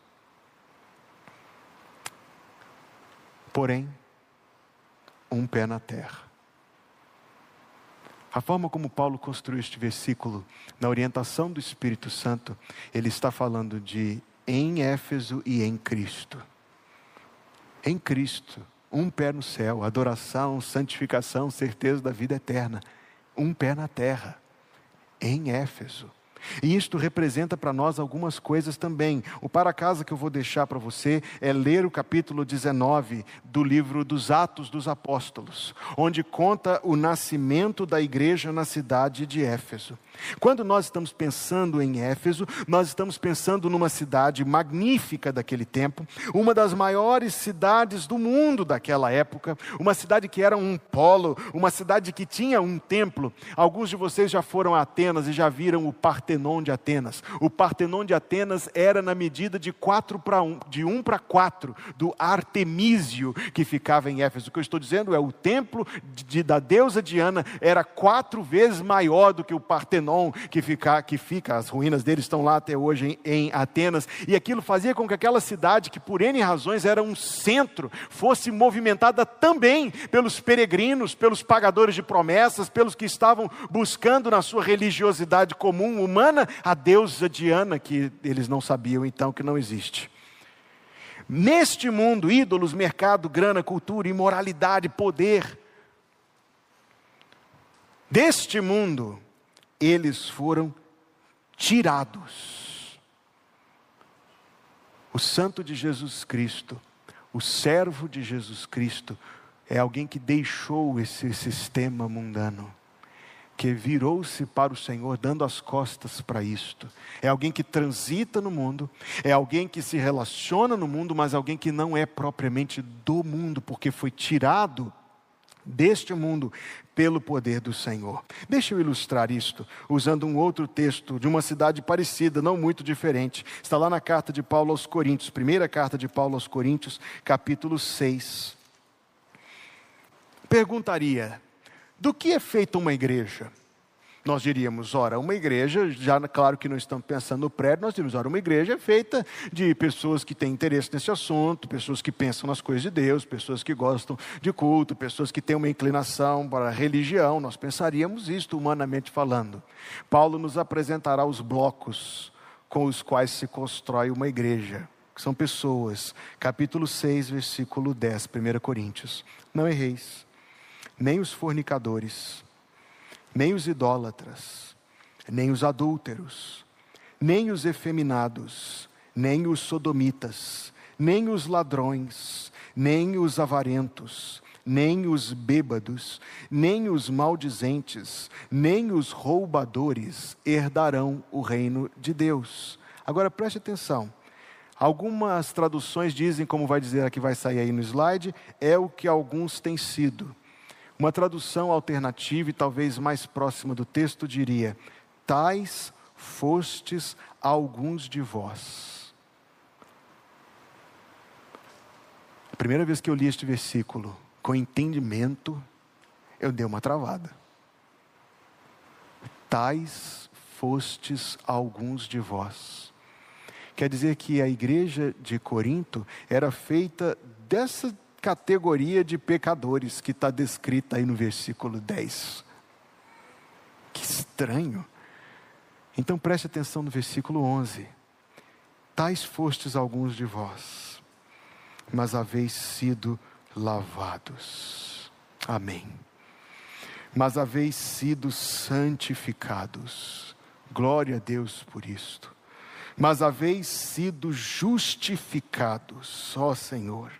Porém, um pé na terra. A forma como Paulo construiu este versículo, na orientação do Espírito Santo, ele está falando de em Éfeso e em Cristo. Em Cristo, um pé no céu, adoração, santificação, certeza da vida eterna. Um pé na terra, em Éfeso. E isto representa para nós algumas coisas também. O para casa que eu vou deixar para você é ler o capítulo 19 do livro dos Atos dos Apóstolos, onde conta o nascimento da igreja na cidade de Éfeso. Quando nós estamos pensando em Éfeso, nós estamos pensando numa cidade magnífica daquele tempo, uma das maiores cidades do mundo daquela época, uma cidade que era um polo, uma cidade que tinha um templo. Alguns de vocês já foram a Atenas e já viram o Partenon de Atenas. O Partenon de Atenas era na medida de quatro para um, de um para quatro do Artemísio que ficava em Éfeso. O que eu estou dizendo é o templo de, da deusa Diana era quatro vezes maior do que o Partenon Partenon, que fica, que fica, as ruínas dele estão lá até hoje em, em Atenas, e aquilo fazia com que aquela cidade, que por N razões era um centro, fosse movimentada também pelos peregrinos, pelos pagadores de promessas, pelos que estavam buscando na sua religiosidade comum humana a deusa Diana, que eles não sabiam então que não existe. Neste mundo, ídolos, mercado, grana, cultura, imoralidade, poder. Deste mundo, eles foram tirados. O santo de Jesus Cristo, o servo de Jesus Cristo, é alguém que deixou esse sistema mundano, que virou-se para o Senhor, dando as costas para isto. É alguém que transita no mundo, é alguém que se relaciona no mundo, mas alguém que não é propriamente do mundo, porque foi tirado deste mundo pelo poder do Senhor. Deixa eu ilustrar isto usando um outro texto de uma cidade parecida, não muito diferente. Está lá na carta de Paulo aos Coríntios, primeira carta de Paulo aos Coríntios, capítulo 6. Perguntaria: do que é feita uma igreja? Nós diríamos, ora, uma igreja, já claro que não estamos pensando no prédio, nós diríamos, ora, uma igreja é feita de pessoas que têm interesse nesse assunto, pessoas que pensam nas coisas de Deus, pessoas que gostam de culto, pessoas que têm uma inclinação para a religião, nós pensaríamos isto humanamente falando. Paulo nos apresentará os blocos com os quais se constrói uma igreja, que são pessoas. Capítulo 6, versículo 10, 1 Coríntios. Não erreis, nem os fornicadores, nem os idólatras, nem os adúlteros, nem os efeminados, nem os sodomitas, nem os ladrões, nem os avarentos, nem os bêbados, nem os maldizentes, nem os roubadores herdarão o reino de Deus. Agora preste atenção. Algumas traduções dizem, como vai dizer aqui, vai sair aí no slide, é o que alguns têm sido. Uma tradução alternativa e talvez mais próxima do texto diria: tais fostes alguns de vós. A primeira vez que eu li este versículo com entendimento, eu dei uma travada. Tais fostes alguns de vós. Quer dizer que a igreja de Corinto era feita dessa categoria de pecadores que está descrita aí no versículo 10. Que estranho. Então preste atenção no versículo 11. Tais fostes alguns de vós, mas haveis sido lavados. Amém. Mas haveis sido santificados. Glória a Deus por isto. Mas haveis sido justificados, ó Senhor,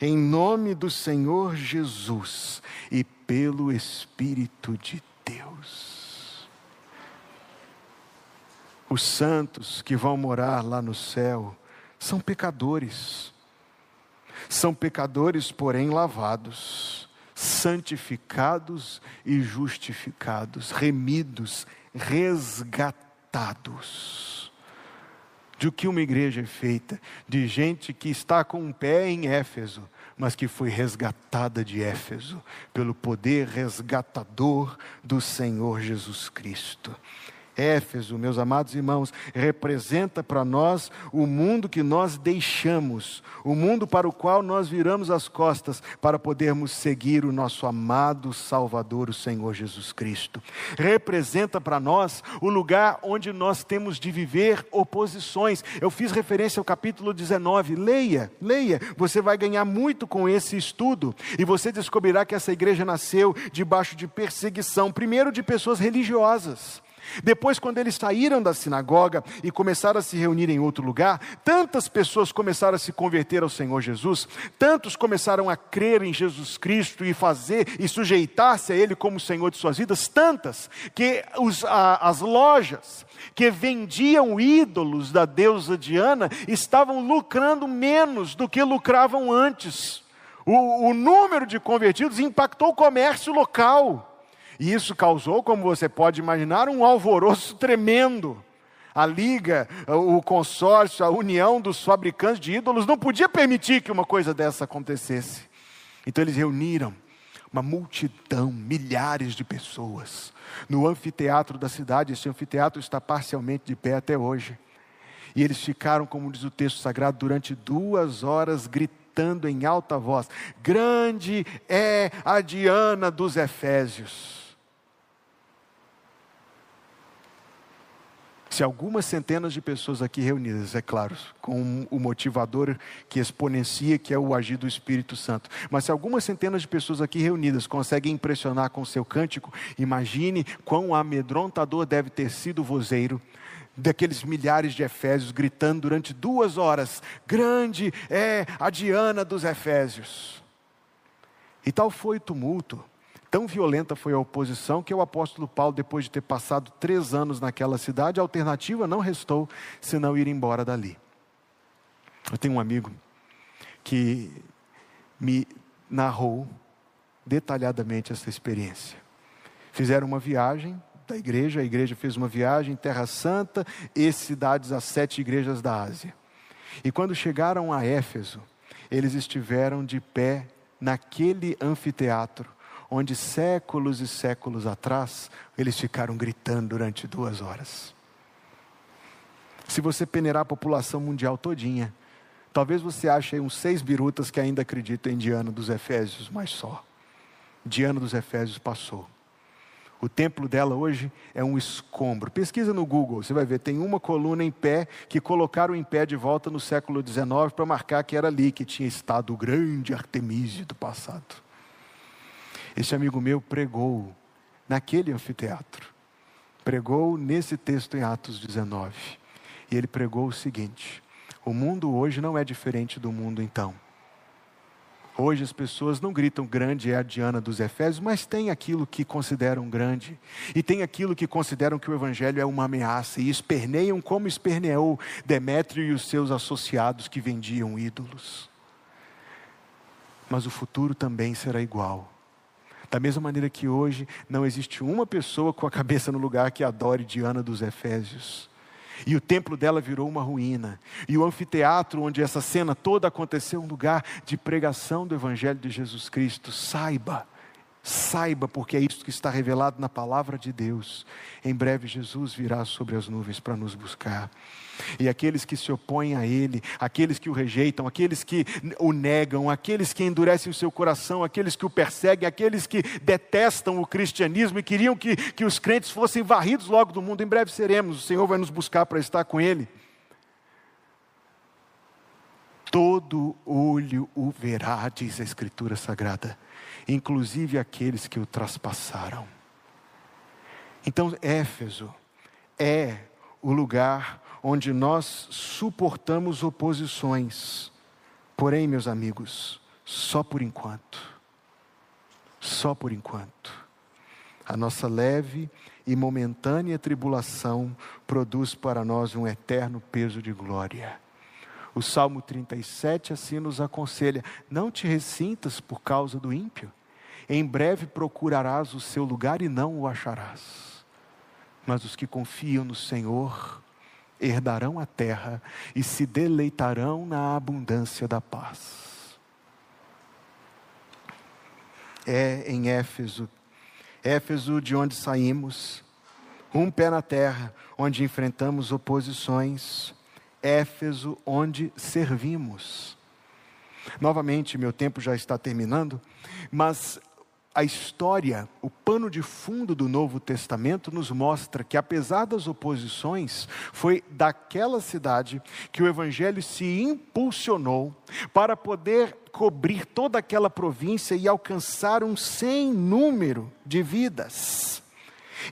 em nome do Senhor Jesus e pelo Espírito de Deus. Os santos que vão morar lá no céu são pecadores, são pecadores, porém lavados, santificados e justificados, remidos, resgatados. De que uma igreja é feita? De gente que está com um pé em Éfeso, mas que foi resgatada de Éfeso pelo poder resgatador do Senhor Jesus Cristo. Éfeso, meus amados irmãos, representa para nós o mundo que nós deixamos, o mundo para o qual nós viramos as costas para podermos seguir o nosso amado Salvador, o Senhor Jesus Cristo. Representa para nós o lugar onde nós temos de viver oposições. Eu fiz referência ao capítulo 19. Leia, leia, você vai ganhar muito com esse estudo e você descobrirá que essa igreja nasceu debaixo de perseguição, primeiro de pessoas religiosas. Depois, quando eles saíram da sinagoga e começaram a se reunir em outro lugar, tantas pessoas começaram a se converter ao Senhor Jesus, tantos começaram a crer em Jesus Cristo e fazer e sujeitar-se a Ele como Senhor de suas vidas, tantas que os, a, as lojas que vendiam ídolos da deusa Diana estavam lucrando menos do que lucravam antes. O, o número de convertidos impactou o comércio local. E isso causou, como você pode imaginar, um alvoroço tremendo. A liga, o consórcio, a união dos fabricantes de ídolos não podia permitir que uma coisa dessa acontecesse. Então eles reuniram uma multidão, milhares de pessoas, no anfiteatro da cidade. Esse anfiteatro está parcialmente de pé até hoje. E eles ficaram, como diz o texto sagrado, durante duas horas gritando em alta voz: Grande é a Diana dos Efésios. Se algumas centenas de pessoas aqui reunidas, é claro, com o motivador que exponencia, que é o agir do Espírito Santo, mas se algumas centenas de pessoas aqui reunidas conseguem impressionar com seu cântico, imagine quão amedrontador deve ter sido o vozeiro daqueles milhares de Efésios gritando durante duas horas: Grande é a Diana dos Efésios. E tal foi o tumulto Tão violenta foi a oposição que o apóstolo Paulo, depois de ter passado três anos naquela cidade, a alternativa não restou senão ir embora dali. Eu tenho um amigo que me narrou detalhadamente essa experiência. Fizeram uma viagem da igreja, a igreja fez uma viagem em Terra Santa e cidades, as sete igrejas da Ásia. E quando chegaram a Éfeso, eles estiveram de pé naquele anfiteatro onde séculos e séculos atrás eles ficaram gritando durante duas horas. Se você peneirar a população mundial todinha, talvez você ache aí uns seis birutas que ainda acreditam em Diana dos Efésios, mas só. Diana dos Efésios passou. O templo dela hoje é um escombro. Pesquisa no Google, você vai ver, tem uma coluna em pé que colocaram em pé de volta no século XIX para marcar que era ali que tinha estado o grande Artemísio do passado. Esse amigo meu pregou naquele anfiteatro. Pregou nesse texto em Atos 19. E ele pregou o seguinte: o mundo hoje não é diferente do mundo então. Hoje as pessoas não gritam grande é a Diana dos Efésios, mas tem aquilo que consideram grande. E tem aquilo que consideram que o Evangelho é uma ameaça. E esperneiam como esperneou Demétrio e os seus associados que vendiam ídolos. Mas o futuro também será igual Da mesma maneira que hoje não existe uma pessoa com a cabeça no lugar que adore Diana dos Efésios. E o templo dela virou uma ruína. E o anfiteatro onde essa cena toda aconteceu, um lugar de pregação do Evangelho de Jesus Cristo. Saiba, saiba, porque é isso que está revelado na palavra de Deus. Em breve Jesus virá sobre as nuvens para nos buscar. E aqueles que se opõem a Ele, aqueles que o rejeitam, aqueles que o negam, aqueles que endurecem o seu coração, aqueles que o perseguem, aqueles que detestam o cristianismo e queriam que, que os crentes fossem varridos logo do mundo, em breve seremos, o Senhor vai nos buscar para estar com Ele. Todo olho o verá, diz a Escritura Sagrada, inclusive aqueles que o traspassaram. Então, Éfeso é o lugar onde nós suportamos oposições. Porém, meus amigos, só por enquanto. Só por enquanto. A nossa leve e momentânea tribulação produz para nós um eterno peso de glória. O Salmo 37 assim nos aconselha: não te ressintas por causa do ímpio. Em breve procurarás o seu lugar e não o acharás. Mas os que confiam no Senhor herdarão a terra e se deleitarão na abundância da paz. É em Éfeso, Éfeso de onde saímos, um pé na terra, onde enfrentamos oposições, Éfeso onde servimos. Novamente, meu tempo já está terminando, mas a história, o pano de fundo do Novo Testamento nos mostra que, apesar das oposições, foi daquela cidade que o Evangelho se impulsionou para poder cobrir toda aquela província e alcançar um sem número de vidas.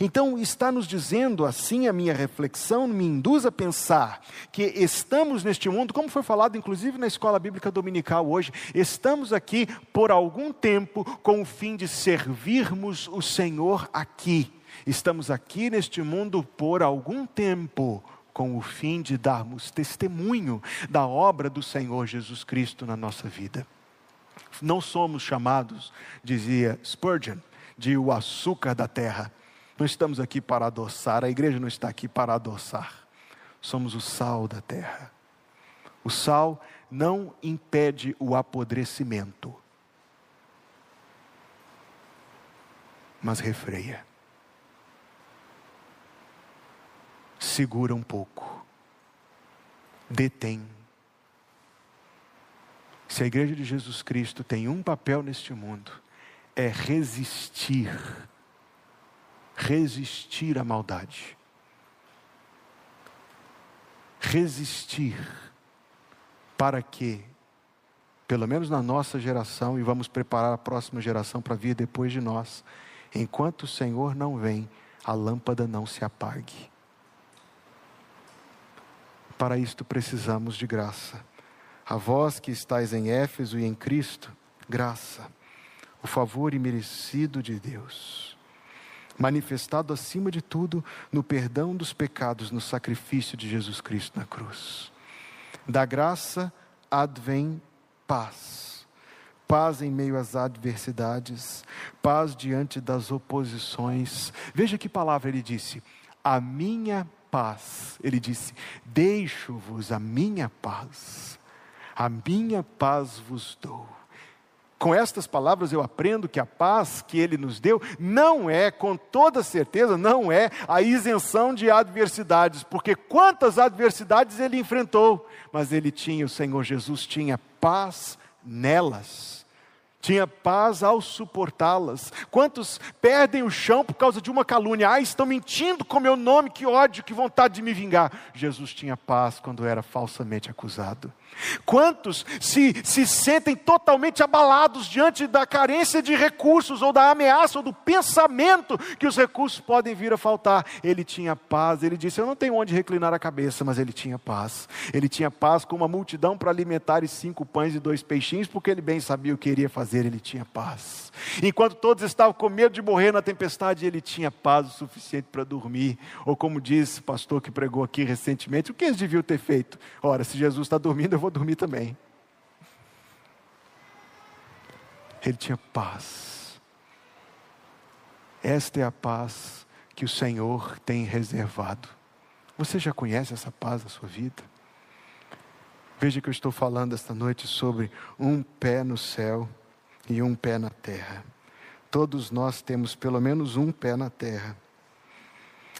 Então, está nos dizendo assim a minha reflexão, me induz a pensar que estamos neste mundo, como foi falado inclusive na escola bíblica dominical hoje, estamos aqui por algum tempo com o fim de servirmos o Senhor aqui. Estamos aqui neste mundo por algum tempo com o fim de darmos testemunho da obra do Senhor Jesus Cristo na nossa vida. Não somos chamados, dizia Spurgeon, de o açúcar da terra não estamos aqui para adoçar, a igreja não está aqui para adoçar. Somos o sal da terra. O sal não impede o apodrecimento, mas refreia. Segura um pouco. Detém. Se a igreja de Jesus Cristo tem um papel neste mundo, é resistir resistir à maldade. Resistir para que, pelo menos na nossa geração, e vamos preparar a próxima geração para vir depois de nós, enquanto o Senhor não vem, a lâmpada não se apague. Para isto precisamos de graça. A vós que estáis em Éfeso e em Cristo, graça, o favor imerecido de Deus manifestado acima de tudo no perdão dos pecados, no sacrifício de Jesus Cristo na cruz. Da graça advém paz. Paz em meio às adversidades, paz diante das oposições. Veja que palavra ele disse: a minha paz. Ele disse: Deixo-vos a minha paz, a minha paz vos dou. Com estas palavras eu aprendo que a paz que ele nos deu não é, com toda certeza, não é a isenção de adversidades, porque quantas adversidades ele enfrentou, mas ele tinha, o Senhor Jesus tinha paz nelas tinha paz ao suportá-las. Quantos perdem o chão por causa de uma calúnia? Ah, estão mentindo com meu nome, que ódio, que vontade de me vingar. Jesus tinha paz quando era falsamente acusado. Quantos se, se sentem totalmente abalados diante da carência de recursos, ou da ameaça, ou do pensamento que os recursos podem vir a faltar? Ele tinha paz, ele disse: Eu não tenho onde reclinar a cabeça, mas ele tinha paz. Ele tinha paz com uma multidão para alimentar e cinco pães e dois peixinhos, porque ele bem sabia o que iria fazer, ele tinha paz. Enquanto todos estavam com medo de morrer na tempestade, ele tinha paz o suficiente para dormir. Ou como disse o pastor que pregou aqui recentemente, o que eles deviam ter feito? Ora, se Jesus está dormindo, eu vou dormir também. Ele tinha paz. Esta é a paz que o Senhor tem reservado. Você já conhece essa paz da sua vida? Veja que eu estou falando esta noite sobre um pé no céu e um pé na terra. Todos nós temos pelo menos um pé na terra.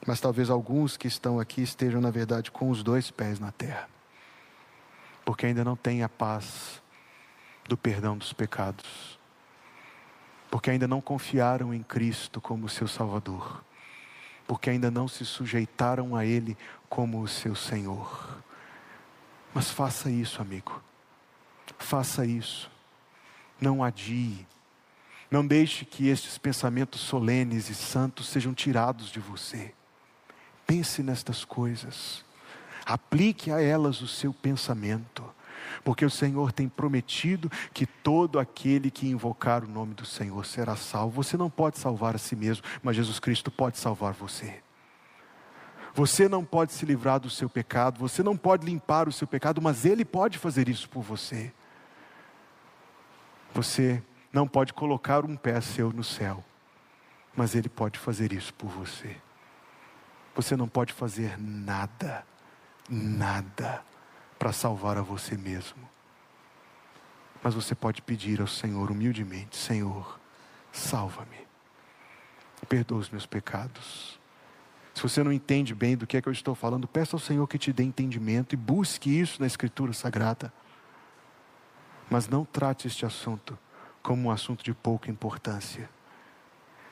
Mas talvez alguns que estão aqui estejam, na verdade, com os dois pés na terra. Porque ainda não têm a paz do perdão dos pecados. Porque ainda não confiaram em Cristo como seu Salvador. Porque ainda não se sujeitaram a Ele como o seu Senhor. Mas faça isso, amigo. Faça isso. Não adie. Não deixe que estes pensamentos solenes e santos sejam tirados de você. Pense nestas coisas. Aplique a elas o seu pensamento. Porque o Senhor tem prometido que todo aquele que invocar o nome do Senhor será salvo. Você não pode salvar a si mesmo, mas Jesus Cristo pode salvar você. Você não pode se livrar do seu pecado, você não pode limpar o seu pecado, mas Ele pode fazer isso por você. Você não pode colocar um pé seu no céu, mas Ele pode fazer isso por você. Você não pode fazer nada, nada para salvar a você mesmo. Mas você pode pedir ao Senhor humildemente: Senhor, salva-me, perdoa os meus pecados. Se você não entende bem do que é que eu estou falando, peça ao Senhor que te dê entendimento e busque isso na Escritura Sagrada. Mas não trate este assunto como um assunto de pouca importância.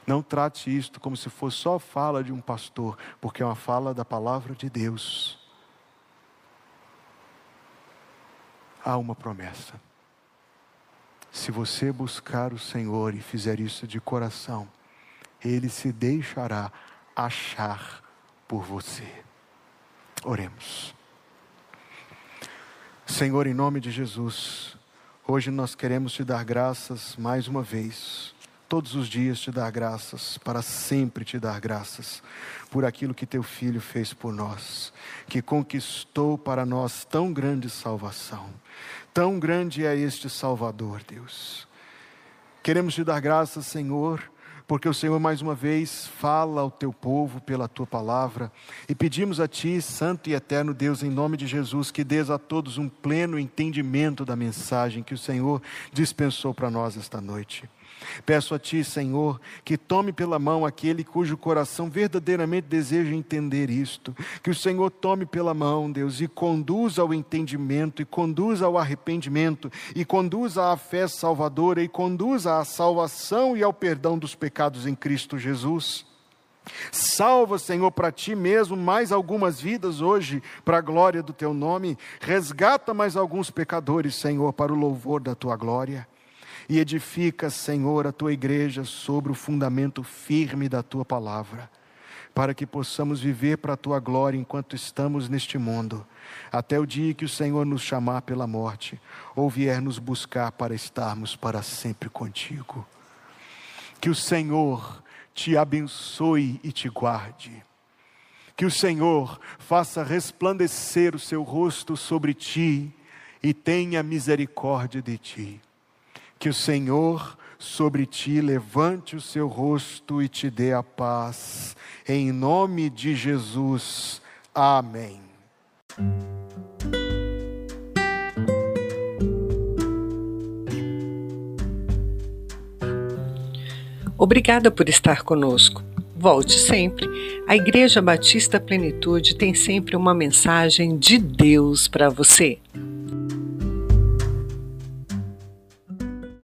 Não trate isto como se fosse só fala de um pastor, porque é uma fala da palavra de Deus. Há uma promessa. Se você buscar o Senhor e fizer isso de coração, Ele se deixará achar por você. Oremos. Senhor, em nome de Jesus, hoje nós queremos te dar graças mais uma vez todos os dias te dar graças, para sempre te dar graças, por aquilo que teu filho fez por nós, que conquistou para nós tão grande salvação. Tão grande é este Salvador, Deus. Queremos te dar graças, Senhor, porque o Senhor mais uma vez fala ao teu povo pela tua palavra e pedimos a ti, Santo e Eterno Deus, em nome de Jesus, que dês a todos um pleno entendimento da mensagem que o Senhor dispensou para nós esta noite. Peço a Ti, Senhor, que tome pela mão aquele cujo coração verdadeiramente deseja entender isto. Que o Senhor tome pela mão, Deus, e conduza ao entendimento, e conduza ao arrependimento, e conduza à fé salvadora, e conduza à salvação e ao perdão dos pecados em Cristo Jesus. Salva, Senhor, para ti mesmo mais algumas vidas hoje, para a glória do teu nome. Resgata mais alguns pecadores, Senhor, para o louvor da tua glória e edifica, Senhor, a tua igreja sobre o fundamento firme da tua palavra, para que possamos viver para a tua glória enquanto estamos neste mundo, até o dia que o Senhor nos chamar pela morte ou vier nos buscar para estarmos para sempre contigo. Que o Senhor te abençoe e te guarde. Que o Senhor faça resplandecer o seu rosto sobre ti e tenha misericórdia de ti. Que o Senhor sobre ti levante o seu rosto e te dê a paz. Em nome de Jesus. Amém. Obrigada por estar conosco. Volte sempre. A Igreja Batista Plenitude tem sempre uma mensagem de Deus para você.